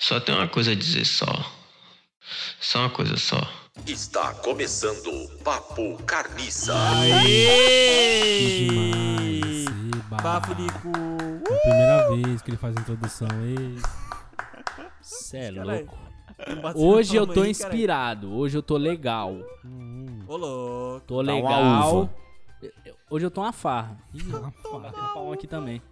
Só tem uma coisa a dizer só. Só uma coisa só. Está começando o Papo Carniça. Aê! demais, eba. Bafurico! É a primeira vez que ele faz a introdução. Cê é louco. Hoje eu tô inspirado. Hoje eu tô legal. Ô, louco. Tô legal. Hoje eu tô uma farra. ih, uma farra. Batendo palma aqui também.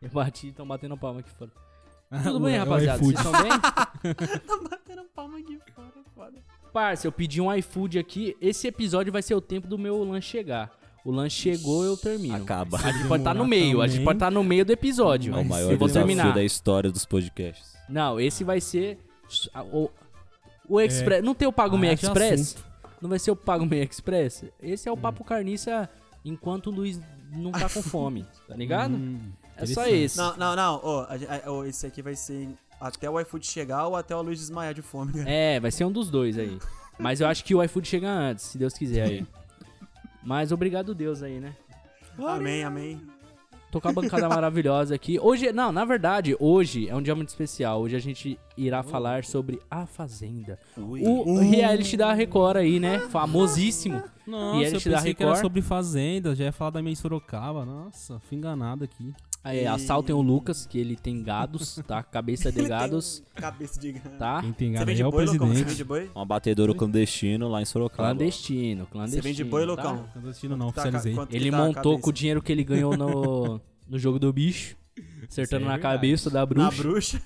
Eu bati, tão batendo palma aqui fora. Tudo bem, é rapaziada? Vocês estão bem? Tá batendo palma aqui fora, foda. Parça, eu pedi um iFood aqui. Esse episódio vai ser o tempo do meu lanche chegar. O lanche chegou, eu termino. Acaba. A gente pode estar no demorar meio, a gente também. pode estar no meio do episódio. É o maior eu vou desafio terminar. da história dos podcasts. Não, esse vai ser o, o Express. Não tem o Pago Meia Ah, de Express? Não vai ser o Pago Meia Express? Esse é o Papo Hum. Carniça enquanto o Luiz não tá com fome, tá ligado? Hum, é só esse. Não, não, não. Ó, a a- ó, esse aqui vai ser até o iFood chegar ou até o Luiz desmaiar de fome. cara. É, vai ser um dos dois aí. Mas eu acho que o iFood chega antes, se Deus quiser aí. Mas obrigado Deus aí, né? Amém, amém. Tô com a bancada maravilhosa aqui. Hoje, não, na verdade, hoje é um dia muito especial. Hoje a gente irá falar sobre A Fazenda. O reality da Record aí, né? Famosíssimo. Nossa, eu reality da pensei que era Record. sobre fazenda, já ia falar da minha Sorocaba. Nossa, fui enganado aqui. Aí, assaltem o Lucas, que ele tem gados, tá? Cabeça de gados, Cabeça de gana. tá? Quem tem Você gado é o boi, Lucão? Você presidente. vende boi? Um abatedouro clandestino lá em Sorocaba. Clandestino, Você clandestino. vende boi, tá? Clandestino não, Tá, oficializei. Ele tá montou com o dinheiro que ele ganhou no, no jogo do bicho, acertando é na cabeça da Na bruxa. bruxa.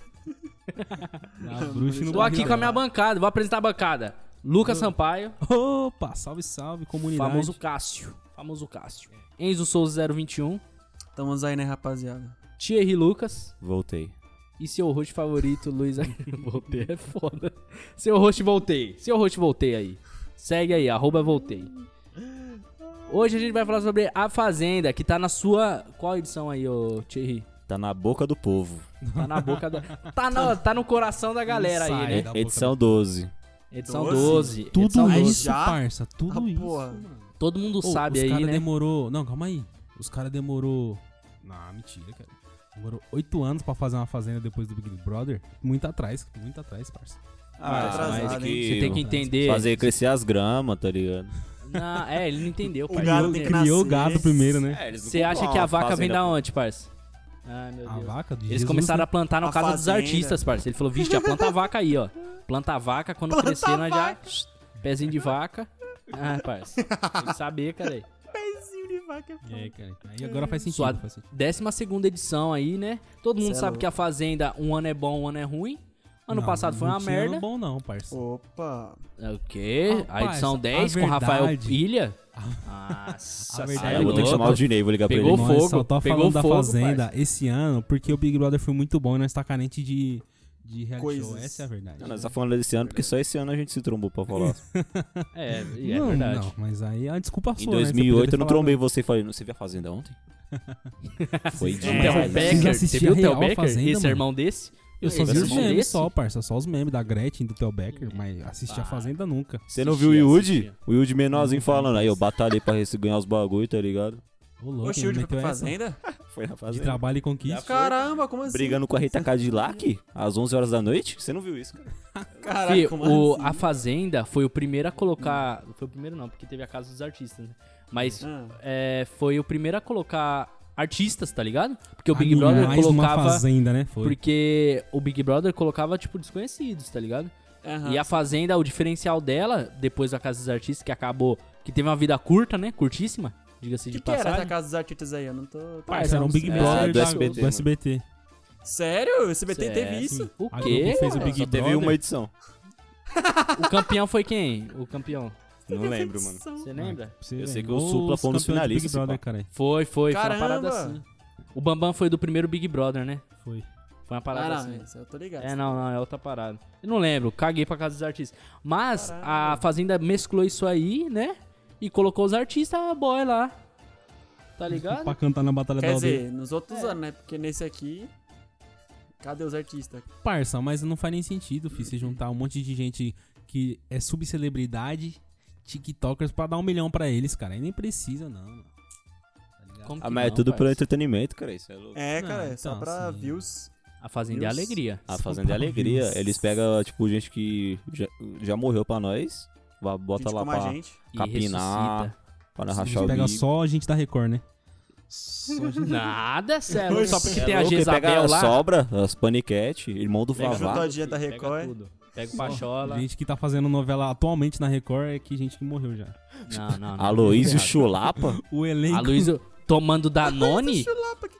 Na bruxa e no Tô aqui com a minha bancada, vou apresentar a bancada. Lucas Sampaio, Opa, salve, salve, comunidade. famoso Cássio. Famoso Cássio. Enzo Souza 021, Estamos aí, né, rapaziada? Thierry Lucas Voltei. e seu host favorito, Luiz. voltei é foda. Seu host voltei. Seu host voltei aí. Segue aí, arroba voltei. Hoje a gente vai falar sobre A Fazenda, que tá na sua. Qual edição aí, ô Thierry? Tá na boca do povo. Tá na boca da. Tá no, tá no coração da galera aí, né? Edição 12. Edição Doze? 12. Tudo edição isso, já? parça. Tudo Ah, isso. mano. Todo mundo Ô, sabe os aí, cara né? demorou. Não, calma aí. Os caras demorou. Não, mentira, cara. Demorou oito anos pra fazer uma fazenda depois do Big Brother. Muito atrás, muito atrás, parça. Ah, atrasado, mas hein? Você tem que entender. Fazer crescer as gramas, tá ligado? Não, é, ele não entendeu, O parça. gado que Criou o gado primeiro, né? É, Você acha que a vaca vem da onde, parça? Ai, meu A Deus. vaca de Eles Jesus, começaram né? a plantar no A casa dos fazenda. artistas, parça. Ele falou, vixe, já planta a vaca aí, ó. Planta a vaca, quando Planta crescer, nós já... Pezinho de vaca. Ah, parça. Tem que saber, cara. De vaca. É, cara. Aí agora faz sentido. Sua Faz sentido. décima segunda edição aí, né? Todo mundo Cê é sabe louco. que a Fazenda, um ano é bom, um ano é ruim. Ano Não, passado foi não uma merda. ano bom não, parça. Opa. É O quê? a edição a 10 com Rafael verdade- Ilha? Nossa, a verdade é Ah, eu vou ter que chamar o Dinei, vou ligar pra Pegou ele. Nós fogo, só tô pegou falando da fogo, Fazenda esse ano porque o Big Brother foi muito bom e nós tá carente de, de reality Coisas. show. Essa é a verdade. Não, nós tá falando desse ano porque só esse ano a gente se trombou pra falar. É, e é não, verdade. Não, mas aí é uma desculpa Em sua, né? Você 2008 podia ter eu não trombei você e falei, não, você viu a Fazenda ontem? Foi O É, mas- Becker, você assistir viu o a Theo Becker? Fazenda, Esse mano? irmão desse? Eu só vi os irmão memes desse? só, parça. Só os memes da Gretchen e do Theo Becker, mas assistir a Ah. Fazenda nunca. Você não viu o Yudi? O Yudi menorzinho falando, aí eu batalhei pra ganhar os bagulho, tá ligado? Ô, louco, O Shield foi meteu pra essa fazenda? Foi na De Fazenda. trabalho e conquista. Caramba, como assim? Brigando com a Rita Cadillac às 11 horas da noite? Você não viu isso, cara? Caraca, Fih, como o, assim? a Fazenda foi o primeiro a colocar. Foi o primeiro não, porque teve a Casa dos Artistas, né? Mas Ah. é, foi o primeiro a colocar artistas, tá ligado? Porque o Big Animais Brother numa colocava. Fazenda, né? Foi. Porque o Big Brother colocava, tipo, desconhecidos, tá ligado? Aham. E a Fazenda, o diferencial dela, depois da Casa dos Artistas, que acabou. Que teve uma vida curta, né? Curtíssima, diga-se O de que, que era passagem. essa casa dos artistas aí? Eu não tô. tô Parça, era um Big É, Brother do da- SBT, do SBT. Sério? O SBT teve é, isso? O quê? Fez o? Big Só teve Brother. uma edição. O campeão foi quem? O campeão. Não lembro, mano. Você lembra? Você Eu sei que o Supla foi um dos finalistas, Brother, cara. Foi, foi. Foi uma Caramba! parada assim. O Bambam foi do primeiro Big Brother, né? Foi. Foi uma parada Ah, assim. não, eu tô ligado. É, não, não, é outra parada. Eu não lembro, caguei pra casa dos artistas. Mas Caramba. a Fazenda mesclou isso aí, né? E colocou os artistas boy lá. Tá ligado? Pra cantar na Batalha Quer da Aldeia. dizer, nos outros anos, né? Porque nesse aqui. Cadê os artistas? Parça, mas não faz nem sentido, filho, você juntar um monte de gente que é subcelebridade, tiktokers, pra dar um milhão pra eles, cara. Aí nem precisa, não. mano. Tá? Como Ah, mas é não, tudo pelo parça? entretenimento, cara. Isso é louco. É, Não, cara, é só então, pra sim. views. A Fazenda é. Alegria. A Fazenda é Alegria. Deus. Eles pegam, tipo, gente que já, já morreu pra nós. Bota Gente lá como a pra, gente. Capinar, ressuscita. pra nós A rachar gente o pega só a gente da Record, né? Só a gente... Nada, sério. Só porque É tem a louco, ele Jezabel pega lá. a sobra, as paniquete, irmão do Pega Vavá. a da Pega Record. tudo. Pega o Pachola. gente que tá fazendo novela atualmente na Record é que gente que morreu já. Não, não, não. Aloysio. Chulapa. O elenco... A Luísa tomando Danone. Chulapa, que é?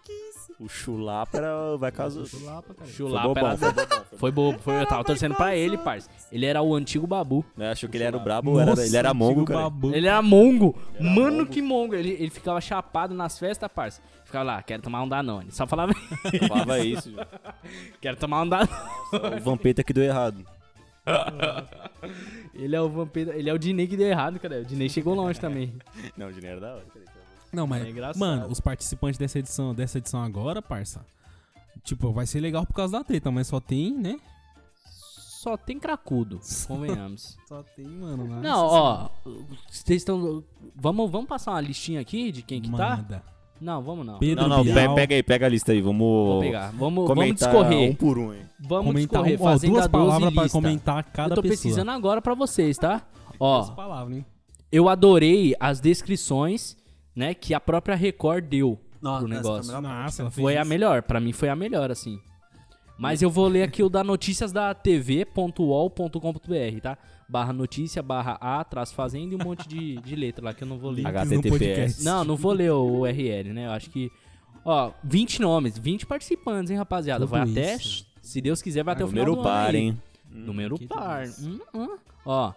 O Chulapa era, vai casar. Chulapa, cara. Foi Chulapa bobão, era... foi. Foi bobo. Foi, eu tava torcendo pra ele, parça. Ele era o antigo babu. Né, Achou que ele era o brabo, era, ele era mongo, cara. Ele era mongo. Ele era Mano, mongo. que mongo. Ele, ele ficava chapado nas festas, parça. Ficava lá, quero tomar um Danone. Só falava, Falava isso. quero tomar um Danone. o Vampeta que deu errado. Ele é o vampiro, ele é o Dinei que deu errado, cara. O Dinei chegou longe também. Não, o dinheiro da hora. Não, mas, É mano, os participantes dessa edição, dessa edição agora, parça, tipo, vai ser legal por causa da treta, mas só tem, né? Só tem cracudo, convenhamos. Só tem, mano. nossa Não, ó, vocês estão. Vamos, vamos passar uma listinha aqui de quem que tá? Manda. Não, vamos não. Pedro Não, não, Bial, pega aí, pega a lista aí, vamos. Vou pegar. Vamos, vamos discorrer. um por um, hein. Vamos comentar discorrer. um- ó, duas 12 palavras pra lista. comentar cada Eu tô pessoa. pesquisando agora pra vocês, tá? Duas Ó, palavras, hein? eu adorei as descrições, né, que a própria Record deu Nossa, pro foi negócio. melhor parte. Nossa, Foi a melhor, pra mim foi a melhor, assim. Mas eu vou ler aqui o da notícias da tv.uol.com.br, tá? Barra notícia, barra A, traço fazenda e um monte de, de letra lá que eu não vou ler. HTTPS. Não, não vou ler o URL, né? Eu acho que. Ó, 20 nomes, 20 participantes, hein, rapaziada? Tudo vai até. isso. Se Deus quiser, vai até o final Número par, hein. Número que par. Hum, hum. Ó,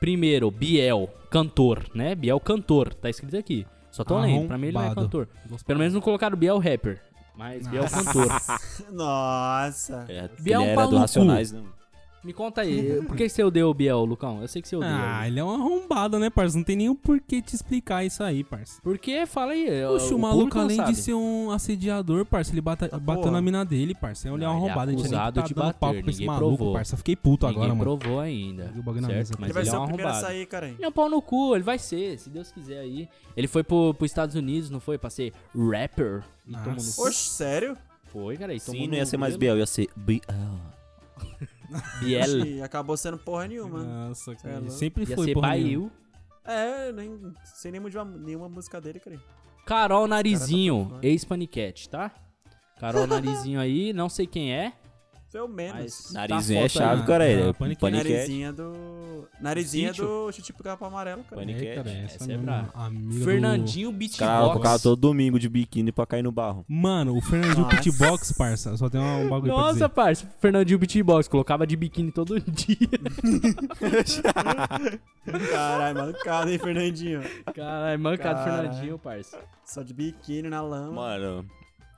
primeiro, Biel, cantor, né? Biel, cantor, tá escrito aqui. Só tô lendo, pra mim ele não é cantor. Pelo menos não colocaram Biel rapper, mas Biel cantor. Nossa. É, Biel ele é era do Racionais, né? Me conta aí, por que você odeia o Biel, Lucão? Eu sei que você odeia. Ah, ele é um arrombado, né, parça? Não tem nem o porquê te explicar isso aí, parça. Por que? Fala aí. Oxe, o, maluco, público não além sabe. de ser um assediador, parça, ele bata, bateu porra. na mina dele, parça. Ele é um Não, ele é a gente nem tá de dando bater, papo pra esse ninguém maluco, provou. parça. Fiquei puto Ninguém agora, mano. provou ainda. O bagulho na certo? mesa, Mas Ele vai ele ser é um o primeiro a sair, cara. Ele é um pau no cu, ele vai ser, se Deus quiser aí. Ele foi pro, pros Estados Unidos, não foi? Pra ser rapper. E Nossa. Oxe, sério? Foi, cara. Tomou Sim, não ia ser mais. Biel, ia ser Biel. Biel. Oxe, acabou sendo porra nenhuma. Nossa, É cara. louco. sempre Ia foi ser porra nenhuma. Baiu. É, nem sem nenhuma, de uma- nenhuma música dele, cara. Carol Narizinho, por fora. ex-paniquete, tá? Carol Narizinho aí, não sei quem é. Foi o menos. Mas- Narizinho Tá é chave, aí. cara. Ele Ah, é paniquete. paniquete. Narizinha do. Narizinha Sítio? do chute pro capa amarelo, cara. Paniquete. É, cara, essa, Essa é brava. Fernandinho Os caras tocavam Beatbox. todo domingo de biquíni pra cair no barro. do... Mano, o Fernandinho Nossa. Pitbox, parça, só tem um bagulho pra Nossa, dizer. parça, Fernandinho Beatbox, colocava de biquíni todo dia. Caralho, malucado, hein, Fernandinho? Caralho, mancado Caralho. Fernandinho, parça. Só de biquíni na lama. Mano,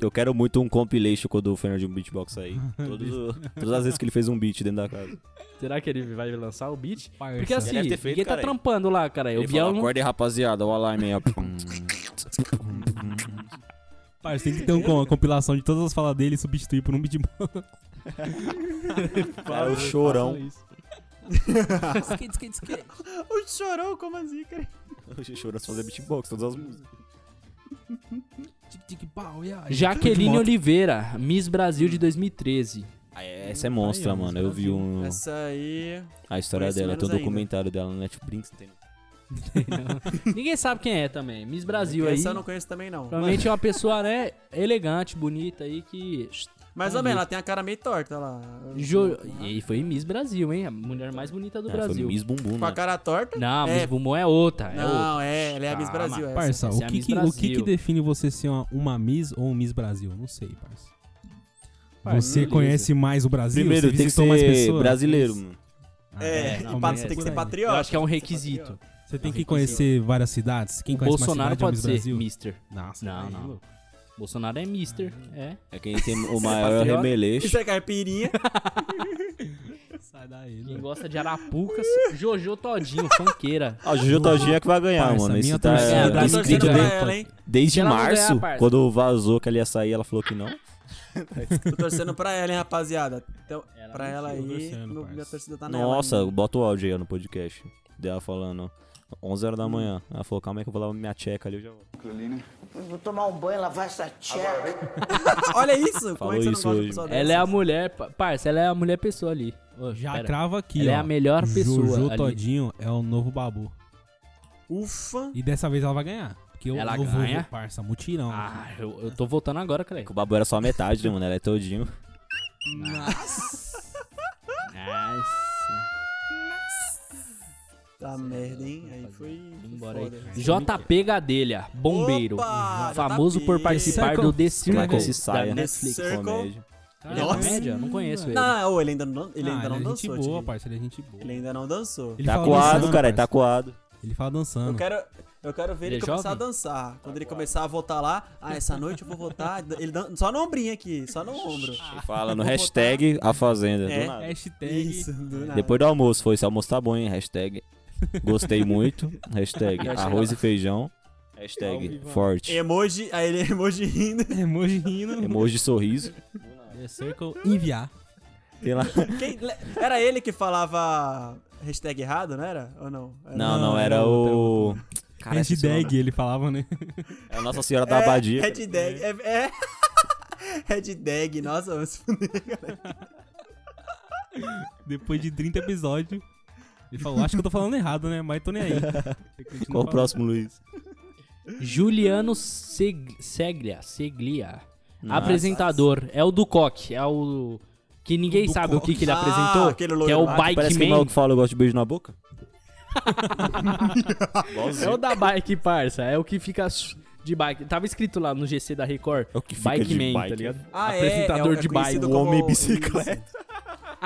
eu quero muito um compilation quando o Fernandinho Beatbox sair. Todos- todas as vezes que ele fez um beat dentro da casa. Será que ele vai lançar o beat? Parça. Porque assim, ter feito, ninguém tá trampando lá, cara. O Ele Biel falou, não... acorda aí, rapaziada, o alarme aí, ó. Parça, tem que ter um- uma compilação de todas as falas dele e substituir por um beatbox. Cara, o chorão. skate, skate, skate. O chorou, como assim, cara? O chorão só fazer beatbox, todas as músicas. Jaqueline. Oliveira, Miss Brasil de 2013. Ah, essa é monstra, Aí, mano. Eu vi um, Essa aí. a história dela, tem um menos ainda. documentário dela no Netflix. Tem... Ninguém sabe quem é também. Miss Brasil aí. Essa eu não conheço também, não. Provavelmente é uma pessoa, né, elegante, bonita aí que. Mais ou menos, ela tem a cara meio torta lá. Jo... E aí foi Miss Brasil, hein? A mulher mais bonita do É, foi Brasil. Miss Bumbum, Com a né? cara torta? Não, É. Miss Bumbum é outra. É outra. Não, é, ela é a Miss. Brasil. Essa. Parça, Essa o é que o que que Brasil. define você ser uma, uma Miss ou um Miss Brasil? Não sei, parça. Parça, Você beleza. conhece mais o Brasil? Primeiro, Você tem que visitou mais ser pessoas? brasileiro, mano. Ah, É, não, e é você tem que ser patriota. Eu acho que é um ser requisito. Você tem É um que conhecer várias cidades? Quem O conhece Bolsonaro uma cidade é o pode Miss ser Brasil? Mister. Nossa, Não, aí, não. Bolsonaro é Mister. É. É quem tem o maior patriota? remeleixo. Isso é caipirinha. Sai daí, Quem louco. gosta de Arapucas, Jojo Todinho, funkeira. Ah, o Juju Todinho é que vai ganhar, Parça, mano. Esse tá torcida é Tá desde, ela, desde ganhar, março, parça. quando vazou que ela ia sair, ela falou que não. Tô torcendo pra ela, hein, rapaziada. Então, Ela pra ela aí, torcendo, meu- minha torcida tá nela. Nossa, ainda. bota o áudio aí no podcast. Dela falando. 11 horas da manhã. Ela falou, calma aí que eu vou lavar minha tcheca ali, eu já vou. Vou tomar um banho, lavar essa tcheca. Olha isso! Como Falou é que você isso não gosta de hoje. Ela é a mulher, pa- parça, ela é a mulher pessoa ali. Ô, Já pera. crava aqui, Ela ó. é a melhor pessoa Jojo ali. Todinho é o novo babu. Ufa! E dessa vez ela vai ganhar. Porque eu, Ela eu vou, ganha? parça, mutirão. Ah, eu, eu tô votando agora, cara. Que o babu era só a metade, né, mano? Ela é todinho. Nossa. Tá merda, hein? Aí foi. Embora foda. aí. JP Gadelha, bombeiro. Opa, famoso JP. por participar Circle. do The Como é que Circle se saia, da né? Netflix. Circle. Comédia. Ele é Nossa. comédia? Não conheço ele. Não, ele ainda não, ele Ah, ainda não ele é dançou. gente boa, parça. Ele é gente boa. Ele ainda não dançou. Ele Tá coado, dançando, cara, ele tá coado. Ele fala dançando. Eu quero, eu quero ver Ele ele, é começar jovem? a dançar. Quando ele começar a voltar lá, ah, essa noite eu vou votar. Ele dan- só no ombrinho aqui, só no ombro. Ele fala no hashtag a fazenda. É. Do nada. Hashtag. Isso, do nada. Depois do almoço, foi esse almoço tá bom, hein? Hashtag gostei muito. Hashtag arroz e feijão. Hashtag forte. Emoji, aí ele emoji rindo. Emoji rindo. Emoji sorriso. The Circle enviar. Tem lá. Quem- era ele que falava hashtag errado, não era? Ou não? Era- Não, não, Não, era era o. Cara. Hashtag, ele falava, né? É a Nossa Senhora da É, Abadia. Hashtag, é. é. Hashtag, nossa, vamos se fuder, cara. Depois de 30 episódios. Ele falou, acho que eu tô falando errado, né? Mas tô nem aí. Qual o próximo, Luiz? Juliano Seg- Seglia. Seglia. Nossa. Apresentador. É o do Coque. É o. Que ninguém Do sabe o que, que ele Ah, apresentou. aquele Que é o lá, que Bike Parece que o Man. maluco fala, eu gosto de beijo na boca. É o da bike, parça. É o que fica de bike. Tava escrito lá no GC da Record. É o que fica Bike de Man, bike. tá ligado? Ah, é, Apresentador é, o- é de bike. O homem bicicleta.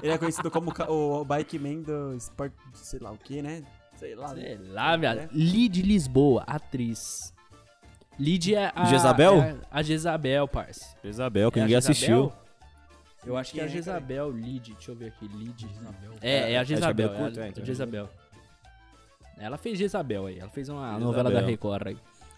Ele é conhecido como o bike man do Sport, sei lá o que, né? Sei lá. Sei lá, viado. É. Lid Lisboa, atriz. Lid é a. Jezabel? é a, a Jezabel, parça. Isabel, que É ninguém Jezabel? assistiu. Eu acho que é a Quem é, cara? Jezabel, Lid. Deixa eu ver aqui. Lid. É, É, é a é Jezabel. é é, a então. Jezabel. Ela fez Jezabel aí. Ela fez uma Jezabel. novela da Record aí.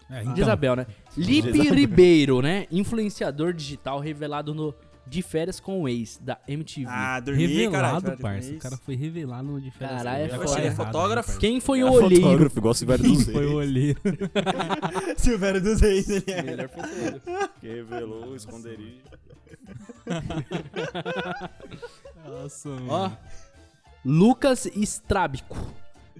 É, então, Jezabel, né? Lipe Ribeiro, né? Influenciador digital revelado no De Férias com o Ex, da MTV. Ah, dormi, revelado, parça. O cara foi revelado no de férias. Caralho, é Eu foda. achei Ele é errado, fotógrafo? Quem foi Era o olheiro? fotógrafo, igual o Silvério dos Foi o olheiro. Silvério dos Reis, ele é. Melhor fotógrafo. Que revelou o esconderijo. Nossa, Ó, mano. Lucas Strábico,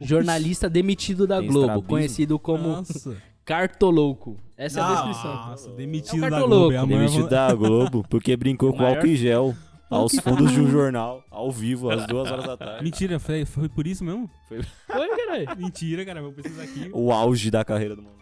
jornalista demitido da Tem Globo, estrabismo? conhecido como Nossa. Cartolouco. Essa é a descrição. Nossa, É demitido o da. Globo. É Demitido da Globo, porque brincou com álcool e gel. Aos fundos de um jornal, ao vivo, às duas horas da tarde. Mentira, foi, foi por isso mesmo? Foi, caralho. Mentira, cara. Vou pesquisar aqui. O auge da carreira do maluco.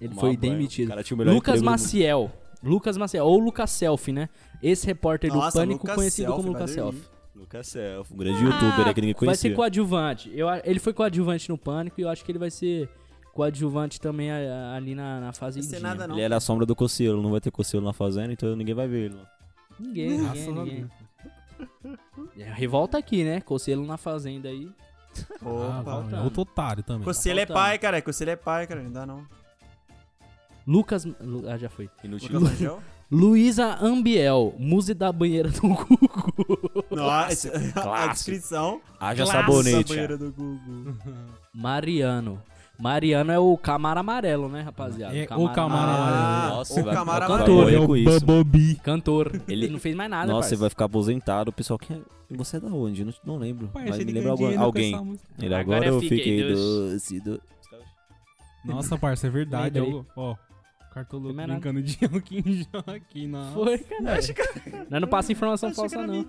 Ele Mal foi banho. demitido. O cara tinha o melhor Lucas mundo. Maciel. Lucas Maciel, ou Lucas Selfie, né? Esse repórter do Nossa, Pânico, Lucas conhecido Selfie, como Lucas. Selfie. Lucas Self, um grande youtuber aí que ninguém Ah, Vai ser conhecia. coadjuvante. Eu, ele foi coadjuvante no Pânico e eu acho que ele vai ser coadjuvante também ali na, na fase Não sei nada, não. Ele era a sombra do Cocielo, não vai ter Cocielo na fazenda, então ninguém vai ver ele. lá. Ninguém, Graças ninguém. É, revolta aqui, né? Cocelo na fazenda aí. Ah, Opa. é outro otário também. Conselho é faltando. pai, cara. Conselho é pai, cara. Não dá não. Lucas. Lu- Ah, já foi. Inútil. Lucas? Luísa Ambiel, muse da banheira do Google. Nossa, a Clássico. descrição. Haja Classe da sabonete. banheira do Google. Mariano. Mariano é o Camaro Amarelo, né, rapaziada? É, o Camaro Ah, Amarelo. Nossa, o vai- Camaro Amarelo. É o com isso. Bubobi. Cantor. Ele- Ele não fez mais nada, Nossa, parça. você vai ficar aposentado. O pessoal, quem é? você é da onde? Não, não lembro. Mas me lembra algum- alguém. Ele Agora agora eu fiquei fiquei doce. doce. do- Nossa, parça, é verdade. Lembrei. Ó, nada. brincando de Alquim aqui na... Foi, cara. Nós não passa informação falsa, não.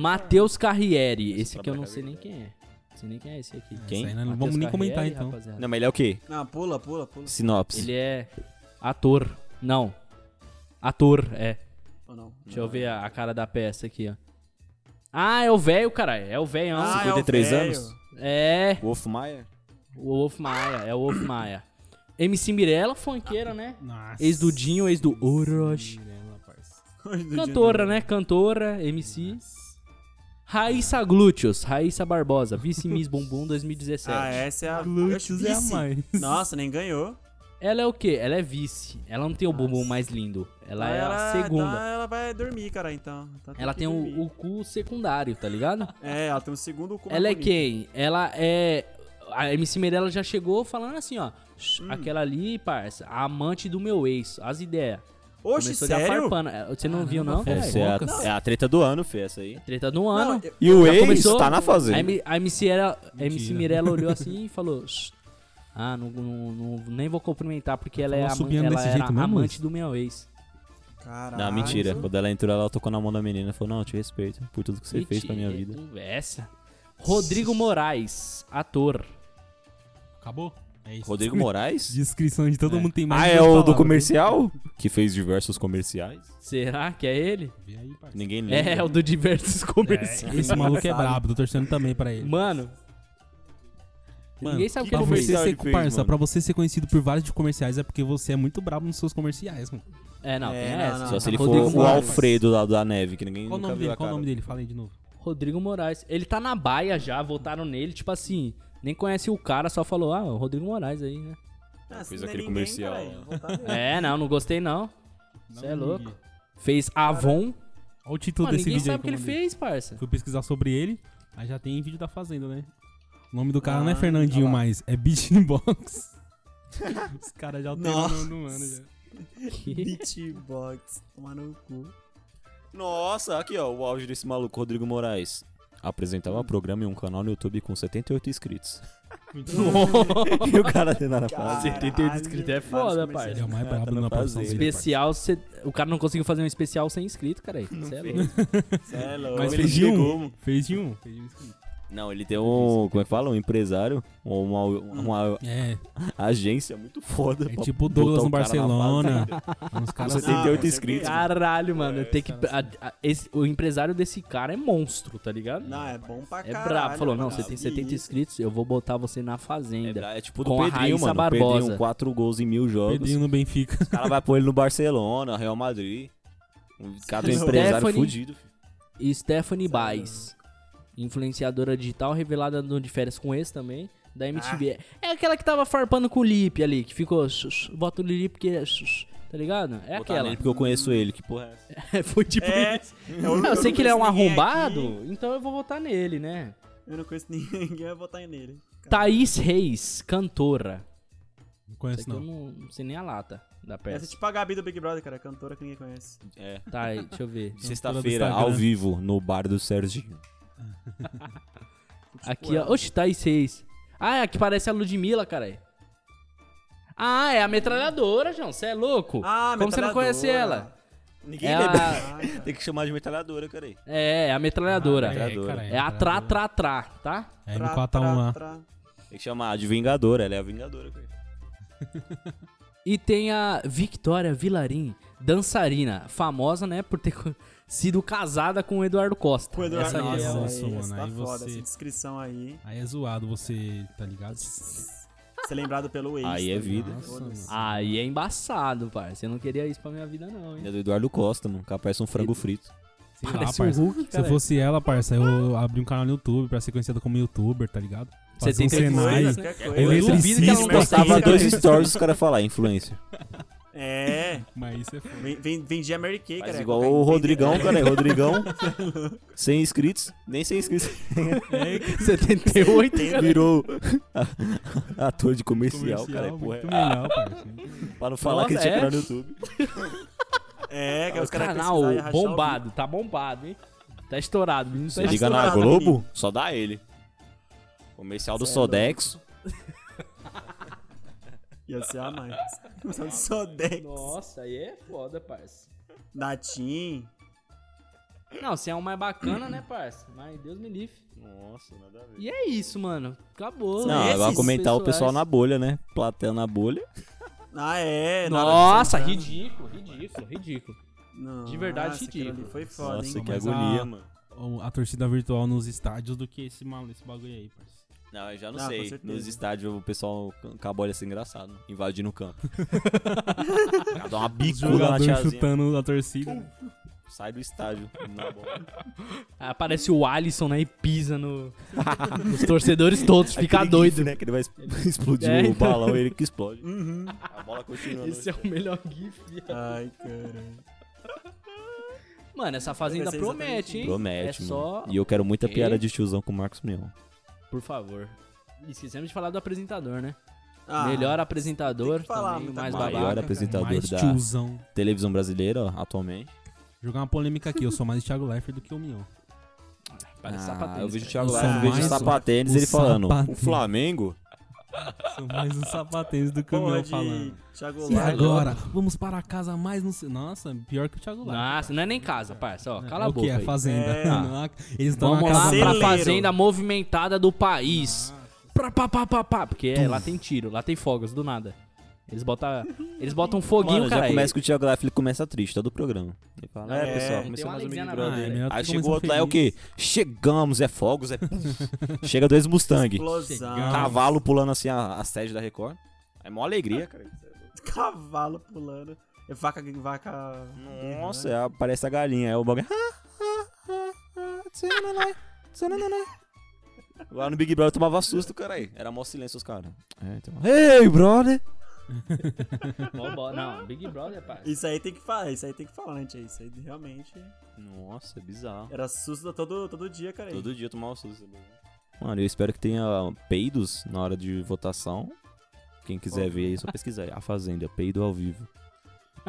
Matheus Carriere. Esse aqui eu não sei nem quem é. Não sei nem quem é esse aqui. Quem? Não Matheus vamos nem comentar, então. rapaziada. Não, mas ele é o quê? Não, pula, pula, pula. Sinopse. Ele é ator. Não. Ator, é. Ou não? Deixa eu ver a, a cara da peça aqui, ó. Ah, é o velho, cara. É o velhão. Ah, é o 53 velho. anos? É. Wolf Maia? O Wolf Maia. É o Wolf Maia. MC Mirella, funkeira, né? Nossa. Ex do Dinho, ex do Orochi. Cantora, né? Cantora, MC. Raíssa Glúteos, Raíssa Barbosa, Vice Miss Bumbum 2017. Ah, essa é a Glúteos é a mais. Nossa, nem ganhou. Ela é o quê? Ela é vice. Ela não tem o bumbum mais lindo. Ela é a segunda. então ela vai dormir, cara, então. Então tem Ela tem o, o cu secundário, tá ligado? É, ela tem um segundo cu Ela é bonito. quem? Ela é a MC Mirella já chegou falando assim, ó. "Shh, Hum. Aquela ali, parça, a amante do meu ex. As ideias. Oxe, Começou sério? É, Você não viu, não? Essa é a, Fofocas. é a treta do ano, Fê, essa aí. Treta do Não, ano. eu- E o Já ex começou? tá na A, fazenda. M- a MC, era, a MC Mentira. Mirella olhou assim e falou: "Shh, Ah, não, não- não- nem vou cumprimentar porque ela, é subindo ela desse era jeito mesmo, amante Luiz? do meu ex. Caralho. Não, mentira. Quando ela entrou, ela tocou na mão da menina e falou: Não, eu te respeito por tudo que você fez pra minha Mentira, vida. Conversa. Rodrigo Moraes, ator. Acabou? É isso. Rodrigo Moraes? Descrição de todo mundo tem mais Ah, de é duas o do palavras. comercial? Que fez diversos comerciais. Será que é ele? Vê aí, parça. Ninguém lembra. É, o do diversos comerciais. É, esse maluco é brabo, tô torcendo também pra ele. Mano. Mano, ninguém sabe o que que ele fez. você, comercial ser, ele fez, parça, mano? pra você ser conhecido por vários de comerciais é porque você é muito brabo nos seus comerciais, mano. É, não, É, tem não, essa. não, Só se não. ele for o Moraes. Alfredo lá da neve, que ninguém Qual o nunca nome viu dele? a Qual o cara. nome dele? Fala aí de novo. Rodrigo Moraes. Ele tá na baia já, votaram nele, tipo assim, nem conhece o cara, só falou, ah, o Rodrigo Moraes aí, né? Ah, Fez é aquele ninguém, comercial, nele. É, não, não gostei não. Você é louco. Fez Avon. Olha o título Mano, desse ninguém vídeo aí sabe o que ele mandei. fez, parça. Fui pesquisar sobre ele, aí já tem vídeo da Fazenda, né? O nome do cara não é Ah, Fernandinho lá. mais, é Beatbox. Os caras já Nossa. no, no ano já. Beatbox. Tomar no cu. Nossa, aqui ó, o auge desse maluco, Rodrigo Moraes. Apresentava programa em um canal no YouTube com 78 inscritos. e o cara tem nada pra fazer. 78 inscritos é foda, parça. Ele é o mais Ah, brabo tá na dele, Especial, cê- o cara não conseguiu fazer um especial sem inscrito, cara. Cê é louco. É louco. Mas Ele fez de chegou, um. mano. Fez de um. Fez de um inscrito. Não, ele tem um, como é que fala? Um empresário, uma, uma É, agência muito foda. é tipo o Douglas no Barcelona. Uns Com caras 78 com inscritos. Caralho, mano. tem que, a- a- esse- o empresário desse cara é monstro, tá ligado? Não, é bom pra É caralho. brabo. Falou, não, você tem Que 70 isso. inscritos, eu vou botar você na É, fazenda. bra- é tipo do Com a Pedrinho, Raíssa mano. Barbosa. Pedrinho, 4 gols em mil jogos. Pedrinho no Benfica. O cara vai pôr ele no Barcelona, Real Madrid. Cada Stephanie- empresário fudido. filho. Stephanie Baez, influenciadora digital, revelada no De Férias com esse também, da MTV. É aquela que tava farpando com o Lipe ali, que ficou, "Shh, bota o Lipe porque é, shh", tá ligado? É Botar aquela. nele porque eu conheço ele. Que porra é essa? Foi tipo É, isso. eu, Não, eu sei que ele é um arrombado, aqui. então eu vou votar nele, né? Eu não conheço ninguém, ninguém vai votar nele. Thaís Reis, cantora. Não conheço eu não. não, não sei nem a lata da Essa é peça. tipo a Gabi do Big Brother, cara. Cantora que ninguém conhece. É. Tá aí, deixa eu ver. Sexta-feira, ao vivo, no bar do Serginho. Aqui, ó. Oxe, Thaís Reis. Ah, é que parece a Ludmilla, caralho. Ah, é a metralhadora, João. Você é louco? Ah, Como você não conhece ela? Ninguém É lembra. a, cara. Tem que chamar de metralhadora, cara aí. é, é a metralhadora. Ah, é, cara, É a tra, tra, tra, tá? É Tra, M41 tra, lá. tra. Tem que chamar de Vingadora, ela é a Vingadora, cara. E tem a Victoria Vilarim, dançarina, famosa, né, por ter sido casada com o Eduardo Costa. Com o Eduardo Essa aí é Nossa, nossa, aí, mano, essa tá aí foda. você- Essa descrição aí. Aí é zoado você, tá ligado? Ser lembrado pelo ex. Aí é vida. ligado? Nossa. Aí é embaçado, parça. Eu não queria isso pra minha vida, não, hein? É do Eduardo Costa, mano. Cara parece um frango frito. Sei lá, Parece um parça. Hulk, Se eu fosse ela, parça, eu abri um canal no YouTube pra ser conhecida como youtuber, tá ligado? Você tem um cenário. né? Eletricista, duvido que ela não Postava dois stories os caras falar, influencer. É. Mas isso é foda. Vem- Vendia Mary Kay, Faz cara. igual o Rodrigão, cara. é Rodrigão, 100 inscritos, nem 100 inscritos. 78, cara. Virou ator de comercial, Comercial, cara. é Porra, muito melhor, parça. pra não falar Nossa, que ele tinha é? canal no YouTube. É, que os caras Canal bombado, tá bombado, hein? Tá estourado, menino. Você Tá liga na Globo, só dá ele. Comercial do é Sodexo. Ia ser a mais. Só de Sodex. Nossa, aí é foda, parça. Da Tim. Não, você é um mais bacana, né, parça? Mas Deus me livre. Nossa, nada a ver. E é isso, mano. Acabou. Não, agora comentar o pessoal pessoais. na bolha, né? Plateia na bolha. Ah, é. Nossa, ridículo, ridículo, ridículo. Não, de verdade, nossa, ridículo. ali Foi foda, Nossa, hein? que Mas agonia, a- mano. O- A torcida virtual nos estádios do que esse, mal, esse bagulho aí, parça. Não, eu já não Ah, com sei. Nos estádios o pessoal com a bola assim engraçado, invadindo o campo. Dá uma bicuda na tiazinha. chutando a torcida. Sai do estádio. Na bola. Aí aparece o Alisson, né, e pisa no... nos torcedores todos, fica Aquele doido. gif, né? Que ele vai explodir É, o então. balão ele que explode. Uhum. A bola continua. Esse é o melhor gif. Ai, caralho. Mano, essa fazenda promete, hein? Promete, é mano. só... E eu quero muita Quê? piada de tiozão com o Marcos Mion. Por favor. Esquecemos de falar do apresentador, né? Ah, Melhor apresentador, falar, também, mais babaca. apresentador Mais da tiozão. televisão brasileira, ó, atualmente. Jogar uma polêmica aqui, eu sou mais Thiago Leifert do que o Mion. Parece Ah, sapatênis, eu vejo o. Thiago Leifert, vejo sapatênis, ele falando, o. Flamengo... Sou mais um sapatênis do que o de falando. Thiago E agora? Vamos para casa mais no... Nossa, pior que o Thiago Leifert. Nossa, não é nem casa, parça. Ó, cala é a o boca que? É aí. fazenda. É. Não, Eles estão Vamos lá pra Celeiro. fazenda movimentada do país. Pra, pá, pá, pá, pá, porque é, lá tem tiro, lá tem fogos, do nada. Eles botam, eles botam um foguinho, Mano, já cara. começa com o Thiago Leifert, ele começa triste, todo o programa. Ele fala, é, É, pessoal, começou mais um Big Brother. Ah, é melhor Aí começar outro lá, é o feliz. quê? Chegamos, é fogos, é... Chega dois Mustang. Explosão. Cavalo pulando assim a, a sede da Record. É mó alegria, cara. Cavalo pulando. É Vaca, vaca... Nossa, é, aparece a galinha. É o bagulho. Lá no Big Brother eu tomava susto, cara aí. Era mó silêncio os caras. É, então... Hey, brother! Não, Big Brother, parça. Isso aí tem que falar, isso aí tem que falar, gente. Isso aí realmente Nossa, é bizarro. era susto todo, todo dia, cara. aí. Todo dia eu tomava susto. Mano, eu espero que tenha peidos na hora de votação. Quem quiser ver aí, só pesquisar. aí. A Fazenda, peido ao vivo.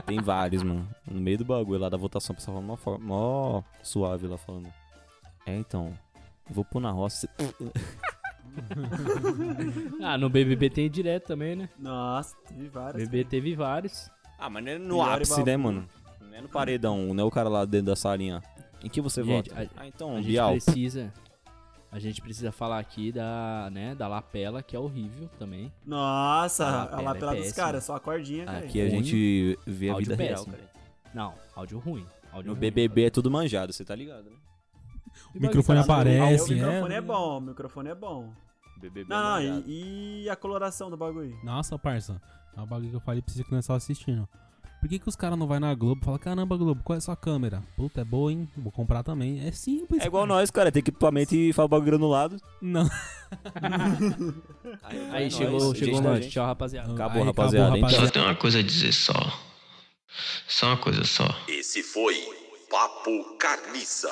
Tem vários, mano. No meio do bagulho lá da votação, o pessoal falando mó, mó suave lá falando. É, então. Vou pôr na roça. Ah, no BBB tem direto também, né? Nossa, teve várias. BBB teve vários. Ah, mas não é no ápice, babu. né, mano? Não é no paredão, não é o cara lá dentro da salinha. Em que você Gente, vota? a- ah, então, A gente Bial. precisa... A gente precisa falar aqui da, né, da lapela, que é horrível também. Nossa, A a lapela é lapela dos caras, só a cordinha, cara. Aqui a gente vê a Áudio vida real, péssimo. cara. Não, áudio ruim. Áudio No ruim. BBB é tudo manjado, você tá ligado, né? O microfone aparece, o microfone é. é bom, o microfone é bom. BBB Não, é não, manjado. e, e a coloração do bagulho? Nossa, parça. É uma bagulho que eu falei pra você que nós tava assistindo. Por que, que os caras não vai na Globo e falam, caramba, Globo, qual é a sua câmera? Puta, é boa, hein? Vou comprar também. É simples. É igual cara. nós, cara. Tem equipamento e fala bagulho granulado. Não. Aí é chegou, nóis, chegou gente nós. Tchau, rapaziada. Acabou, Aí, rapaziada. Então, Só tem uma coisa a dizer só. Só uma coisa só. Esse foi Papo Carniça.